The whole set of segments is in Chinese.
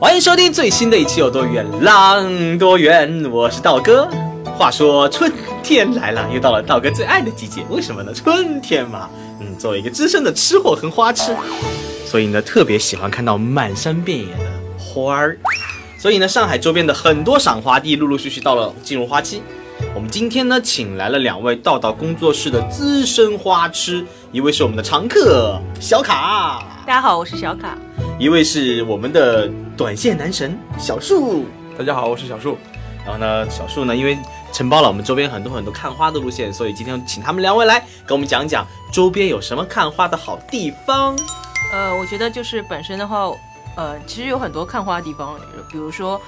欢迎收听最新的一期《有多远浪多远》，我是道哥。话说春天来了，又到了道哥最爱的季节，为什么呢？春天嘛，嗯，作为一个资深的吃货和花痴，所以呢特别喜欢看到满山遍野的花儿。所以呢，上海周边的很多赏花地陆陆续续到了进入花期。我们今天呢，请来了两位道道工作室的资深花痴，一位是我们的常客小卡，大家好，我是小卡。一位是我们的短线男神小树，大家好，我是小树。然后呢，小树呢，因为承包了我们周边很多很多看花的路线，所以今天请他们两位来给我们讲讲周边有什么看花的好地方。呃，我觉得就是本身的话，呃，其实有很多看花的地方，比如说，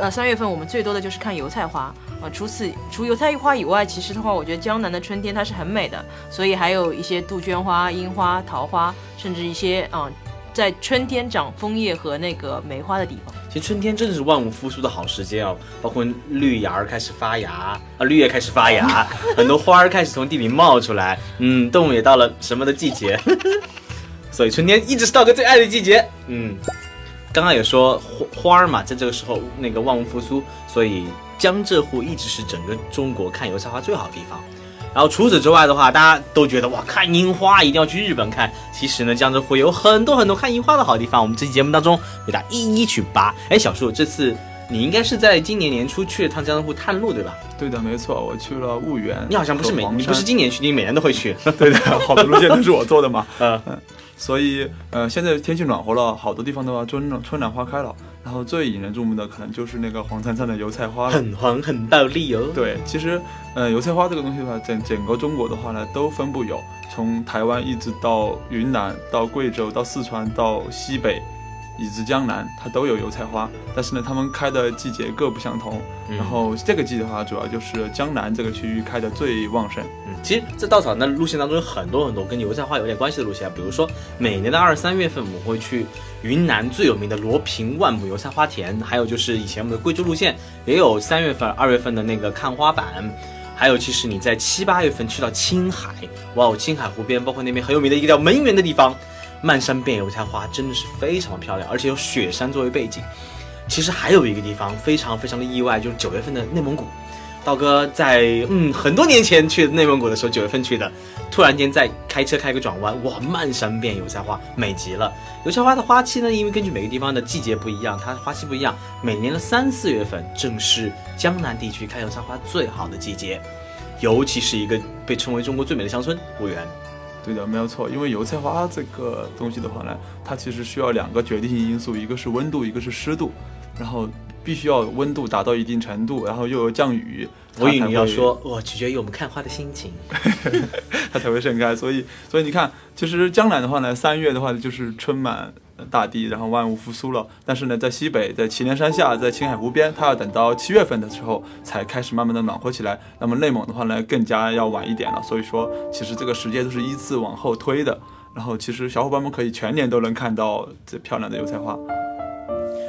呃，三月份我们最多的就是看油菜花。啊，除此除油菜花以外，其实的话，我觉得江南的春天它是很美的，所以还有一些杜鹃花、樱花、桃花，甚至一些啊，在春天长枫叶和那个梅花的地方。其实春天真的是万物复苏的好时间哦，包括绿芽儿开始发芽啊，绿叶开始发芽，很多花儿开始从地里冒出来，嗯，动物也到了什么的季节，所以春天一直是道哥最爱的季节。嗯，刚刚也说花花儿嘛，在这个时候那个万物复苏，所以。江浙沪一直是整个中国看油菜花最好的地方，然后除此之外的话，大家都觉得哇，看樱花一定要去日本看。其实呢，江浙沪有很多很多看樱花的好地方，我们这期节目当中给大家一一去扒。哎，小树，这次你应该是在今年年初去了趟江浙沪探路，对吧？对的，没错，我去了婺源。你好像不是每你不是今年去，你每年都会去。对的，好多路线都是我做的嘛。嗯 嗯，所以呃，现在天气暖和了，好多地方的话春春暖花开了。然后最引人注目的可能就是那个黄灿灿的油菜花，很黄很暴力哦。对，其实，呃，油菜花这个东西的话，整整个中国的话呢，都分布有，从台湾一直到云南，到贵州，到四川，到西北。以及江南，它都有油菜花，但是呢，它们开的季节各不相同。然后这个季的话，主要就是江南这个区域开的最旺盛。嗯，其实，在稻草的路线当中有很多很多跟油菜花有点关系的路线，比如说每年的二三月份，我们会去云南最有名的罗平万亩油菜花田，还有就是以前我们的贵州路线也有三月份、二月份的那个看花板，还有其实你在七八月份去到青海，哇哦，青海湖边，包括那边很有名的一个叫门源的地方。漫山遍野油菜花，真的是非常的漂亮，而且有雪山作为背景。其实还有一个地方非常非常的意外，就是九月份的内蒙古。道哥在嗯很多年前去内蒙古的时候，九月份去的，突然间在开车开个转弯，哇，漫山遍野油菜花，美极了。油菜花的花期呢，因为根据每个地方的季节不一样，它花期不一样。每年的三四月份正是江南地区开油菜花最好的季节，尤其是一个被称为中国最美的乡村婺源。对的，没有错。因为油菜花这个东西的话呢，它其实需要两个决定性因素，一个是温度，一个是湿度。然后必须要温度达到一定程度，然后又有降雨。我以为你要说，我取决于我们看花的心情，它才会盛开。所以，所以你看，其实江南的话呢，三月的话就是春满。大地，然后万物复苏了。但是呢，在西北，在祁连山下，在青海湖边，它要等到七月份的时候才开始慢慢的暖和起来。那么内蒙的话呢，更加要晚一点了。所以说，其实这个时间都是依次往后推的。然后，其实小伙伴们可以全年都能看到这漂亮的油菜花。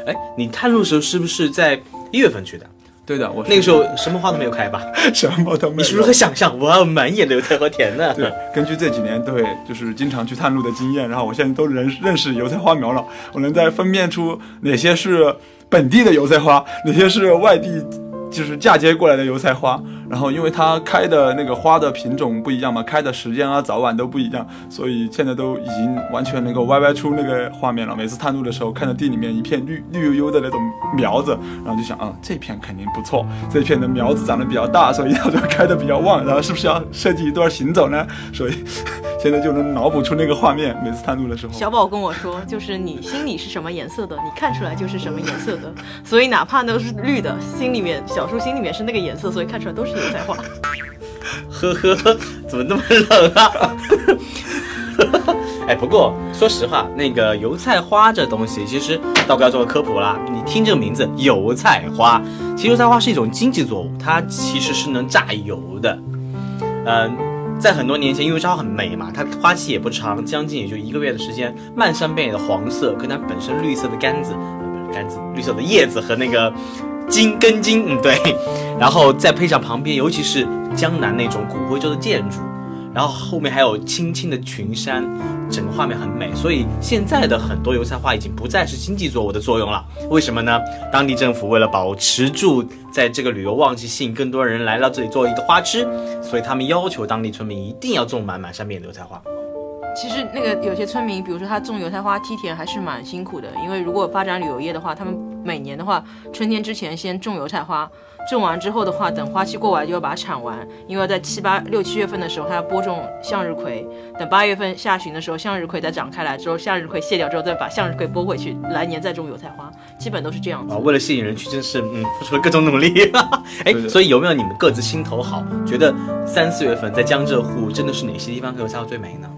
哎，你探路的时候是不是在一月份去的？对的，我那个时候什么花都没有开吧？什么都没有。你是如何想象？哇，满眼的油菜花田呢？对，根据这几年对，就是经常去探路的经验，然后我现在都认认识油菜花苗了，我能在分辨出哪些是本地的油菜花，哪些是外地，就是嫁接过来的油菜花。然后，因为它开的那个花的品种不一样嘛，开的时间啊、早晚都不一样，所以现在都已经完全能够歪歪出那个画面了。每次探路的时候，看到地里面一片绿绿油油的那种苗子，然后就想，啊，这片肯定不错，这片的苗子长得比较大，所以它就开的比较旺。然后是不是要设计一段行走呢？所以现在就能脑补出那个画面。每次探路的时候，小宝跟我说，就是你心里是什么颜色的，你看出来就是什么颜色的。所以哪怕都是绿的，心里面小树心里面是那个颜色，所以看出来都是。油菜花，呵呵，怎么那么冷啊？哎，不过说实话，那个油菜花这东西，其实道哥要做个科普啦。你听这个名字，油菜花，其实油菜花是一种经济作物，它其实是能榨油的。嗯，在很多年前，因为油菜花很美嘛，它花期也不长，将近也就一个月的时间，漫山遍野的黄色，跟它本身绿色的杆子，呃不是杆子，绿色的叶子和那个茎根茎，嗯对，然后再配上旁边，尤其是江南那种古徽州的建筑。然后后面还有青青的群山，整个画面很美。所以现在的很多油菜花已经不再是经济作物的作用了。为什么呢？当地政府为了保持住在这个旅游旺季，吸引更多人来到这里做一个花痴，所以他们要求当地村民一定要种满满山遍的油菜花。其实那个有些村民，比如说他种油菜花、梯田还是蛮辛苦的，因为如果发展旅游业的话，他们每年的话，春天之前先种油菜花。种完之后的话，等花期过完就要把它铲完，因为在七八六七月份的时候，它要播种向日葵。等八月份下旬的时候，向日葵再长开来之后，向日葵卸掉之后，再把向日葵拨回去，来年再种油菜花，基本都是这样子。啊，为了吸引人去，真是嗯，付出了各种努力。哎，所以有没有你们各自心头好，觉得三四月份在江浙沪真的是哪些地方看油菜花最美呢？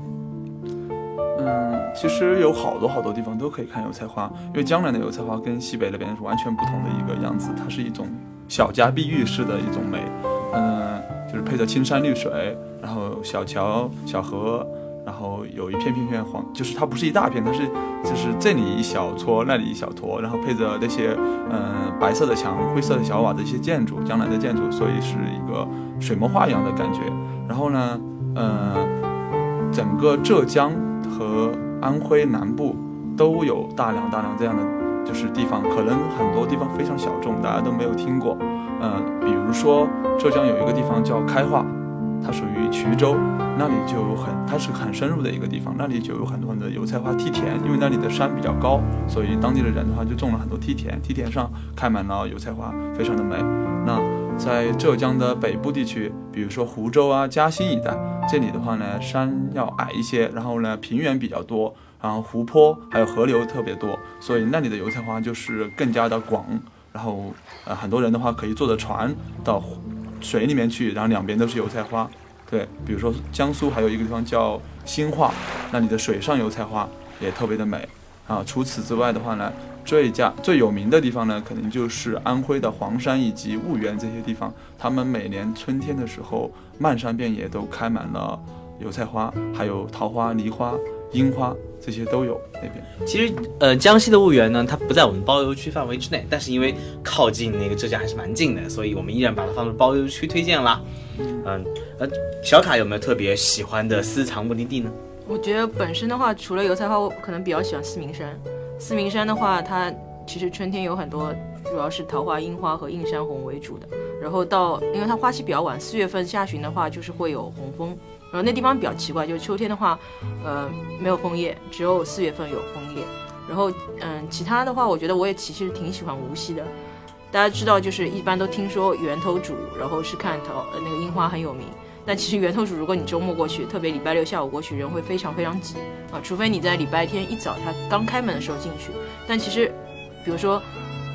嗯，其实有好多好多地方都可以看油菜花，因为江南的油菜花跟西北那边是完全不同的一个样子，它是一种。小家碧玉式的一种美，嗯，就是配着青山绿水，然后小桥小河，然后有一片片片黄，就是它不是一大片，它是就是这里一小撮，那里一小坨，然后配着那些嗯白色的墙、灰色的小瓦的一些建筑，江南的建筑，所以是一个水墨画一样的感觉。然后呢，嗯，整个浙江和安徽南部都有大量大量这样的。就是地方，可能很多地方非常小众，大家都没有听过。嗯，比如说浙江有一个地方叫开化，它属于衢州，那里就有很，它是很深入的一个地方，那里就有很多很多油菜花梯田，因为那里的山比较高，所以当地的人的话就种了很多梯田，梯田上开满了油菜花，非常的美。那在浙江的北部地区，比如说湖州啊、嘉兴一带，这里的话呢，山要矮一些，然后呢，平原比较多。然后湖泊还有河流特别多，所以那里的油菜花就是更加的广。然后呃，很多人的话可以坐着船到水里面去，然后两边都是油菜花。对，比如说江苏还有一个地方叫兴化，那里的水上油菜花也特别的美。啊，除此之外的话呢，最佳最有名的地方呢，肯定就是安徽的黄山以及婺源这些地方。他们每年春天的时候，漫山遍野都开满了油菜花，还有桃花、梨花、樱花。这些都有那边。其实，呃，江西的婺源呢，它不在我们包邮区范围之内，但是因为靠近那个浙江还是蛮近的，所以我们依然把它放入包邮区推荐啦。嗯，呃，小卡有没有特别喜欢的私藏目的地呢？我觉得本身的话，除了油菜花，我可能比较喜欢四明山。四明山的话，它其实春天有很多，主要是桃花、樱花和映山红为主的。然后到，因为它花期比较晚，四月份下旬的话，就是会有红枫。然后那地方比较奇怪，就是秋天的话，呃，没有枫叶，只有四月份有枫叶。然后，嗯，其他的话，我觉得我也其实挺喜欢无锡的。大家知道，就是一般都听说源头渚，然后是看桃那个樱花很有名。但其实源头渚，如果你周末过去，特别礼拜六下午过去，人会非常非常挤啊，除非你在礼拜天一早他刚开门的时候进去。但其实，比如说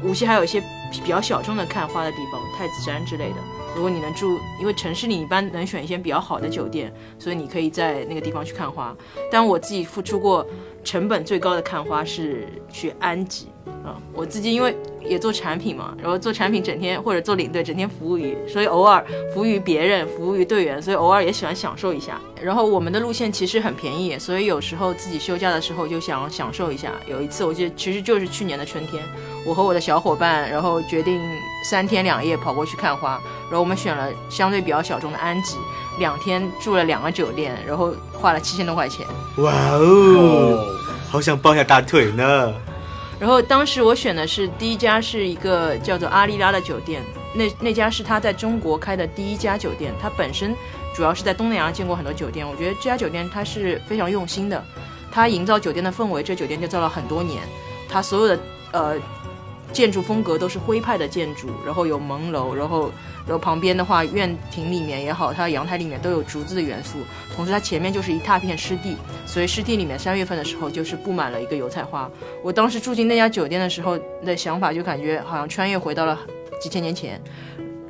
无锡还有一些比较小众的看花的地方，太子山之类的。如果你能住，因为城市里一般能选一些比较好的酒店，所以你可以在那个地方去看花。但我自己付出过成本最高的看花是去安吉啊，我自己因为也做产品嘛，然后做产品整天或者做领队整天服务于，所以偶尔服务于别人，服务于队员，所以偶尔也喜欢享受一下。然后我们的路线其实很便宜，所以有时候自己休假的时候就想享受一下。有一次我记得其实就是去年的春天，我和我的小伙伴，然后决定三天两夜跑过去看花。然后我们选了相对比较小众的安吉，两天住了两个酒店，然后花了七千多块钱。哇哦，好想抱下大腿呢。然后当时我选的是第一家是一个叫做阿丽拉的酒店，那那家是他在中国开的第一家酒店。他本身主要是在东南亚见过很多酒店，我觉得这家酒店它是非常用心的，他营造酒店的氛围，这酒店就造了很多年，他所有的呃。建筑风格都是徽派的建筑，然后有门楼，然后，然后旁边的话，院庭里面也好，它阳台里面都有竹子的元素。同时，它前面就是一大片湿地，所以湿地里面三月份的时候就是布满了一个油菜花。我当时住进那家酒店的时候的想法，就感觉好像穿越回到了几千年前。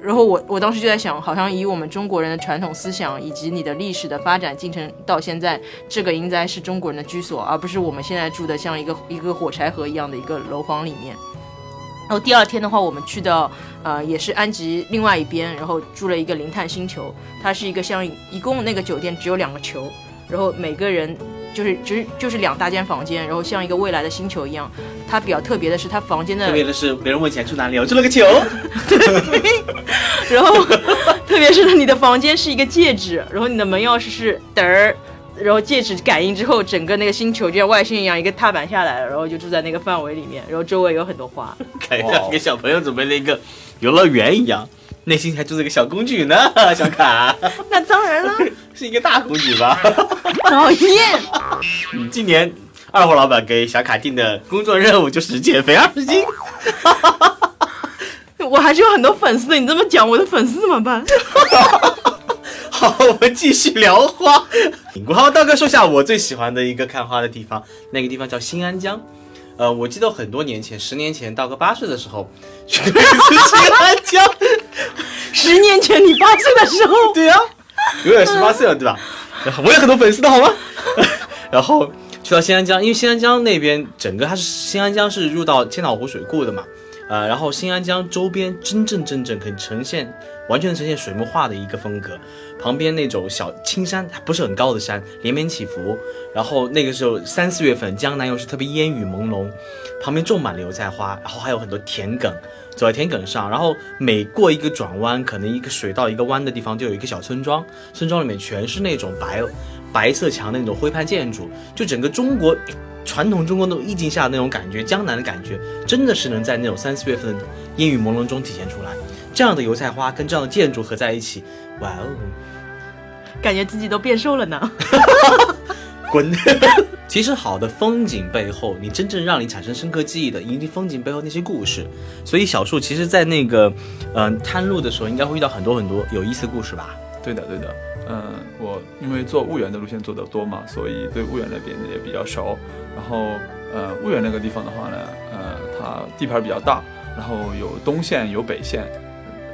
然后我我当时就在想，好像以我们中国人的传统思想以及你的历史的发展进程到现在，这个应该是中国人的居所，而不是我们现在住的像一个一个火柴盒一样的一个楼房里面。然后第二天的话，我们去到呃也是安吉另外一边，然后住了一个零碳星球，它是一个像一共那个酒店只有两个球，然后每个人就是就是就是两大间房间，然后像一个未来的星球一样。它比较特别的是，它房间的特别的是，别人问钱住哪里，我住了个球。然后特别是你的房间是一个戒指，然后你的门钥匙是嘚儿，然后戒指感应之后，整个那个星球就像外星一样，一个踏板下来了，然后就住在那个范围里面，然后周围有很多花。感觉像给小朋友准备了一个游乐园一样，内心还住着个小公举呢，小卡。那当然了，是一个大公举吧？讨厌。嗯，今年二货老板给小卡定的工作任务就是减肥二十斤。我还是有很多粉丝的，你这么讲，我的粉丝怎么办？好，我们继续聊花。好，道哥说下我最喜欢的一个看花的地方，那个地方叫新安江。呃，我记得很多年前，十年前，道哥八岁的时候去了一次新安江。十年前你八岁的时候，对呀、永远十八岁了，对吧？然后我有很多粉丝的好吗？然后去到新安江，因为新安江那边整个它是新安江是入到千岛湖水库的嘛，呃，然后新安江周边真正真正可以呈现完全呈现水墨画的一个风格，旁边那种小青山，它不是很高的山，连绵起伏，然后那个时候三四月份，江南又是特别烟雨朦胧，旁边种满了油菜花，然后还有很多田埂。走在田埂上，然后每过一个转弯，可能一个水到一个弯的地方，就有一个小村庄，村庄里面全是那种白白色墙的那种徽派建筑，就整个中国传统中国那种意境下的那种感觉，江南的感觉，真的是能在那种三四月份烟雨朦胧中体现出来。这样的油菜花跟这样的建筑合在一起，哇哦，感觉自己都变瘦了呢。滚！其实好的风景背后，你真正让你产生深刻记忆的，一定风景背后那些故事。所以小树其实，在那个嗯、探路的时候，应该会遇到很多很多有意思的故事吧？对的，对的。嗯，我因为做婺源的路线做得多嘛，所以对婺源那边也比较熟。然后，呃，婺源那个地方的话呢，呃，它地盘比较大，然后有东线有北线，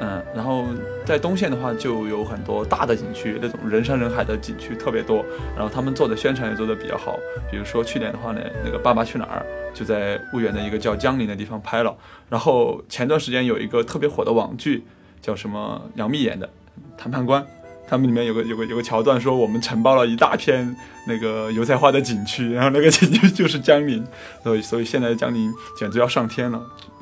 嗯，然后在东线的话就有很多大的景区，那种人山人海的景区特别多。然后他们做的宣传也做得比较好，比如说去年的话呢，那个《爸爸去哪儿》就在婺源的一个叫江陵的地方拍了。然后前段时间有一个特别火的网剧，叫什么杨幂演的《谈判官》。他们里面有个有个有个桥段说，我们承包了一大片那个油菜花的景区，然后那个景区就是江宁，所以所以现在江宁简直要上天了，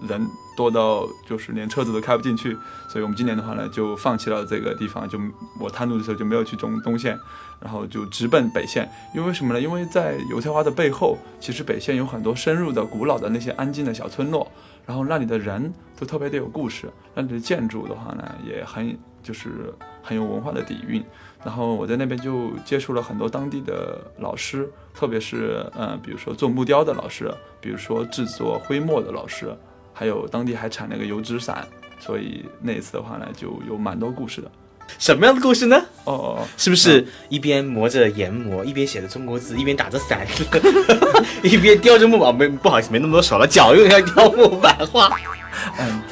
人多到就是连车子都开不进去，所以我们今年的话呢就放弃了这个地方，就我探路的时候就没有去中东线，然后就直奔北线，因为什么呢？因为在油菜花的背后，其实北线有很多深入的、古老的那些安静的小村落，然后那里的人都特别的有故事，那里的建筑的话呢也很就是很有文化的底蕴。然后我在那边就接触了很多当地的老师，特别是嗯，比如说做木雕的老师，比如说制作徽墨的老师，还有当地还产那个油纸伞，所以那一次的话呢，就有蛮多故事的。什么样的故事呢？哦哦哦，是不是一边磨着研磨，一边写着中国字，一边打着伞，一边雕着木板？没不好意思，没那么多手了，脚用一下雕木板画。嗯，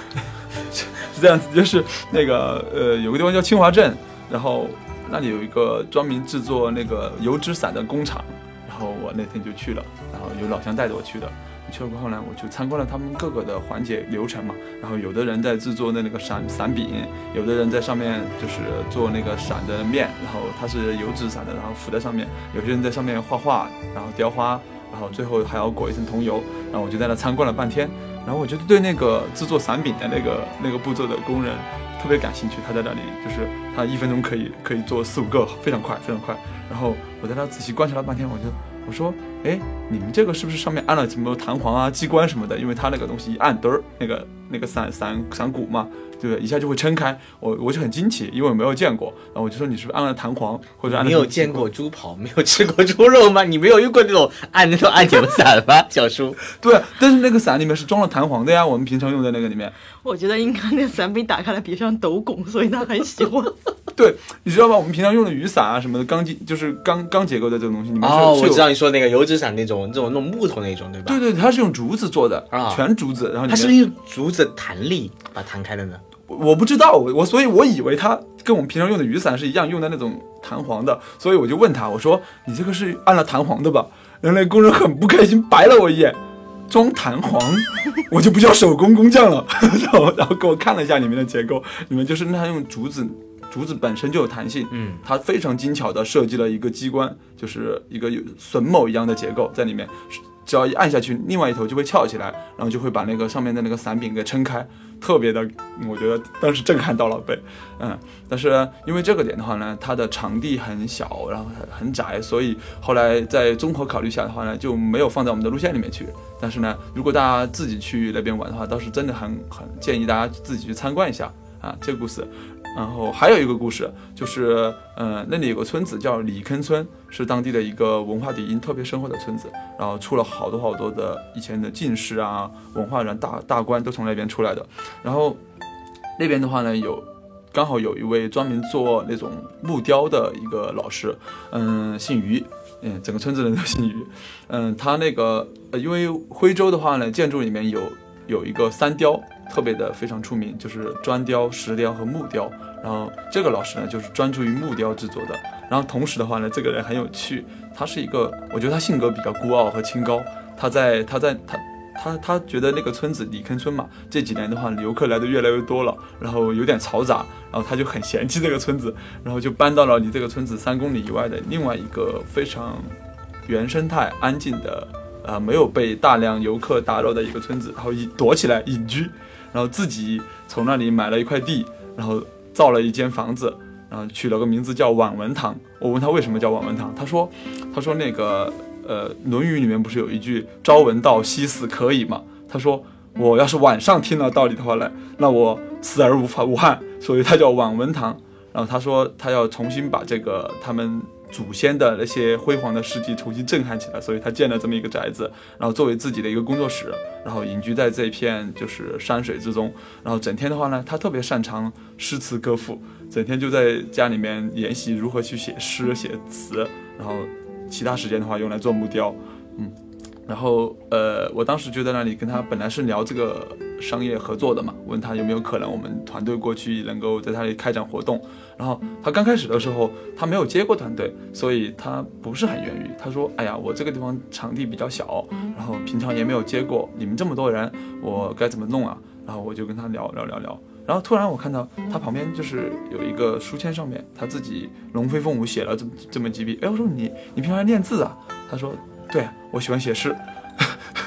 这样子，就是那个呃，有个地方叫清华镇，然后那里有一个专门制作那个油纸伞的工厂，然后我那天就去了，然后有老乡带着我去的。去了过后呢，我就参观了他们各个的环节流程嘛。然后有的人在制作那那个伞伞柄，有的人在上面就是做那个伞的面，然后它是油纸伞的，然后浮在上面。有些人在上面画画，然后雕花，然后最后还要裹一层桐油。然后我就在那参观了半天。然后我觉得对那个制作伞柄的那个那个步骤的工人特别感兴趣。他在那里就是他一分钟可以可以做四五个，非常快非常快。然后我在那仔细观察了半天，我就我说，哎，你们这个是不是上面按了什么弹簧啊、机关什么的？因为他那个东西一按，嘚儿，那个那个伞伞伞骨嘛，对不对？一下就会撑开。我我就很惊奇，因为我没有见过。然后我就说你是不是按了弹簧或者按了你有见过猪跑，没有吃过猪肉吗？你没有用过那种按那种按钮伞吗，小叔？对，但是那个伞里面是装了弹簧的呀，我们平常用的那个里面。我觉得应该那个伞被打开了别像斗拱，所以他很喜欢。对，你知道吗？我们平常用的雨伞啊什么的，钢筋就是钢钢结构的这种东西，你们是哦，是我知道你说那个油纸伞那种，这种那种木头那种，对吧？对对，它是用竹子做的，啊全竹子，然后它是不是用竹子弹力把它弹开的呢？我不知道，我我所以我以为它跟我们平常用的雨伞是一样，用的那种弹簧的，所以我就问他，我说你这个是按了弹簧的吧？然后那工人很不开心，白了我一眼，装弹簧，我就不叫手工工匠了。然后然后给我看了一下里面的结构，里面就是那用竹子。竹子本身就有弹性，嗯，它非常精巧的设计了一个机关，就是一个有榫卯一样的结构在里面，只要一按下去，另外一头就会翘起来，然后就会把那个上面的那个伞柄给撑开，特别的，我觉得当时震撼到了被，嗯，但是因为这个点的话呢，它的场地很小，然后很很窄，所以后来在综合考虑下的话呢，就没有放在我们的路线里面去。但是呢，如果大家自己去那边玩的话，倒是真的很很建议大家自己去参观一下啊，这个故事。然后还有一个故事，就是呃，那里有个村子叫李坑村，是当地的一个文化底蕴特别深厚的村子。然后出了好多好多的以前的进士啊、文化人、大大官都从那边出来的。然后那边的话呢，有刚好有一位专门做那种木雕的一个老师，嗯，姓于，嗯，整个村子人都姓于，嗯，他那个呃，因为徽州的话呢，建筑里面有有一个三雕。特别的非常出名，就是砖雕、石雕和木雕。然后这个老师呢，就是专注于木雕制作的。然后同时的话呢，这个人很有趣，他是一个，我觉得他性格比较孤傲和清高。他在他在他他他觉得那个村子里坑村嘛，这几年的话游客来的越来越多了，然后有点嘈杂，然后他就很嫌弃这个村子，然后就搬到了离这个村子三公里以外的另外一个非常原生态、安静的，呃，没有被大量游客打扰的一个村子，然后隐躲起来隐居。然后自己从那里买了一块地，然后造了一间房子，然后取了个名字叫晚文堂。我问他为什么叫晚文堂，他说，他说那个呃《论语》里面不是有一句“朝闻道，夕死可矣”嘛？他说我要是晚上听了道理的话呢，那我死而无法无憾，所以他叫晚文堂。然后他说他要重新把这个他们。祖先的那些辉煌的事迹重新震撼起来，所以他建了这么一个宅子，然后作为自己的一个工作室，然后隐居在这片就是山水之中，然后整天的话呢，他特别擅长诗词歌赋，整天就在家里面研习如何去写诗写词，然后其他时间的话用来做木雕，嗯，然后呃，我当时就在那里跟他本来是聊这个商业合作的嘛，问他有没有可能我们团队过去能够在那里开展活动。然后他刚开始的时候，他没有接过团队，所以他不是很愿意。他说：“哎呀，我这个地方场地比较小，然后平常也没有接过，你们这么多人，我该怎么弄啊？”然后我就跟他聊聊聊聊。然后突然我看到他旁边就是有一个书签，上面他自己龙飞凤舞写了这么这么几笔。哎，我说你你平常练字啊？他说：“对，我喜欢写诗。”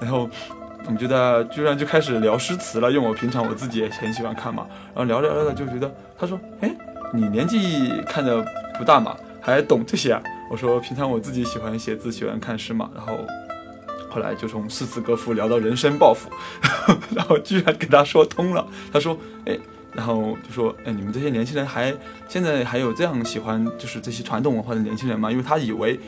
然后。我们觉得居然就开始聊诗词了，因为我平常我自己也很喜欢看嘛。然后聊着聊着就觉得，他说：“哎，你年纪看着不大嘛，还懂这些啊？”我说：“平常我自己喜欢写字，喜欢看诗嘛。”然后后来就从诗词歌赋聊到人生抱负，然后居然给他说通了。他说：“哎，然后就说，哎，你们这些年轻人还现在还有这样喜欢就是这些传统文化的年轻人吗？因为他以为。”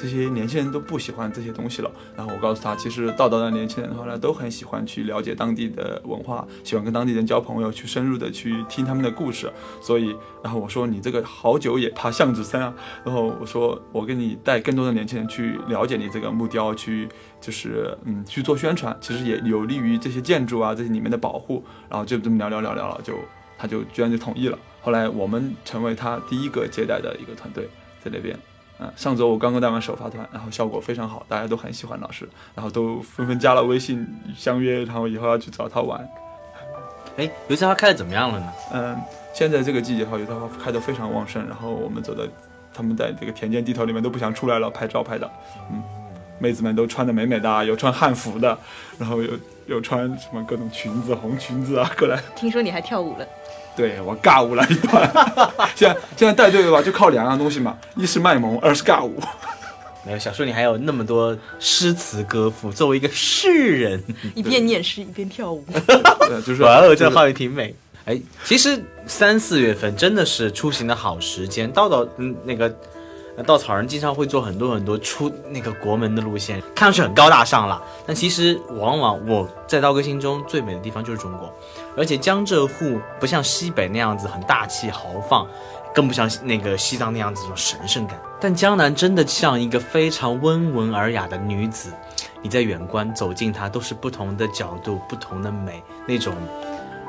这些年轻人都不喜欢这些东西了。然后我告诉他，其实道道的年轻人的话呢，都很喜欢去了解当地的文化，喜欢跟当地人交朋友，去深入的去听他们的故事。所以，然后我说你这个好久也怕巷子深啊。然后我说我给你带更多的年轻人去了解你这个木雕，去就是嗯去做宣传，其实也有利于这些建筑啊这些里面的保护。然后就这么聊聊聊聊了，就他就居然就同意了。后来我们成为他第一个接待的一个团队，在那边。嗯，上周我刚刚带完首发团，然后效果非常好，大家都很喜欢老师，然后都纷纷加了微信相约，然后以后要去找他玩。哎，油菜花开的怎么样了呢？嗯，现在这个季节的话，油菜花开的非常旺盛，然后我们走到，他们在这个田间地头里面都不想出来了，拍照拍的。嗯，妹子们都穿的美美的，有穿汉服的，然后有有穿什么各种裙子，红裙子啊，过来。听说你还跳舞了。对我尬舞了一段，现在现在带队的话就靠两样东西嘛，一是卖萌，二是尬舞。没有小说里还有那么多诗词歌赋，作为一个诗人，一边念诗一边跳舞，就是哇哦，这画面挺美。哎，其实三四月份真的是出行的好时间，稻稻嗯那个。稻草人经常会做很多很多出那个国门的路线，看上去很高大上了，但其实往往我在刀哥心中最美的地方就是中国，而且江浙沪不像西北那样子很大气豪放，更不像那个西藏那样子这种神圣感，但江南真的像一个非常温文尔雅的女子，你在远观走近她都是不同的角度、不同的美，那种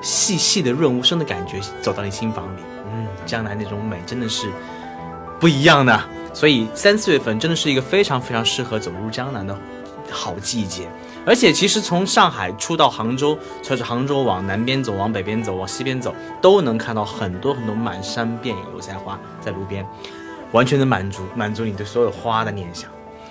细细的润物声的感觉走到你心房里。嗯，江南那种美真的是不一样的。所以三四月份真的是一个非常非常适合走入江南的好季节。而且其实从上海出到杭州，从杭州往南边走，往北边走，往西边走，都能看到很多很多满山遍野油菜花在路边，完全能满足满足你对所有花的念想。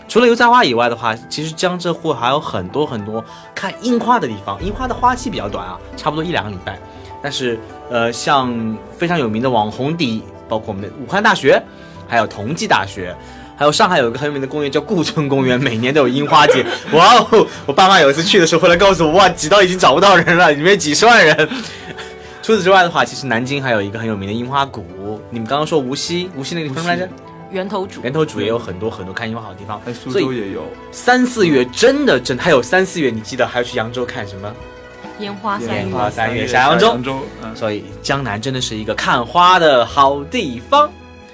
除了油菜花以外的话，其实江浙沪还有很多很多看樱花的地方。樱花的花期比较短啊，差不多一两个礼拜。但是，呃，像非常有名的网红地，包括我们的武汉大学，还有同济大学。还有上海有一个很有名的公园叫顾村公园，每年都有樱花节。哇哦！我爸妈有一次去的时候回来告诉我，哇，挤到已经找不到人了，里面几十万人。除此之外的话，其实南京还有一个很有名的樱花谷。你们刚刚说无锡，无锡那个地方来着？源头渚。源头渚也有很多很多看樱花好地方。哎苏州也有。三四月真的真，还有三四月，你记得还要去扬州看什么？烟花三月。烟花三月下扬州。所以江南真的是一个看花的好地方。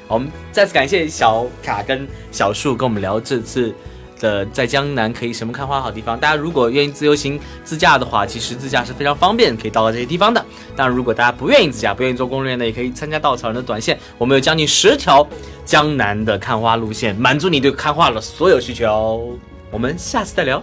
我们再次感谢小卡跟小树跟我们聊这次的在江南可以什么看花好地方。大家如果愿意自由行自驾的话，其实自驾是非常方便，可以到达这些地方的。当然，如果大家不愿意自驾，不愿意做攻略呢，也可以参加稻草人的短线。我们有将近十条江南的看花路线，满足你对看花的所有需求。我们下次再聊。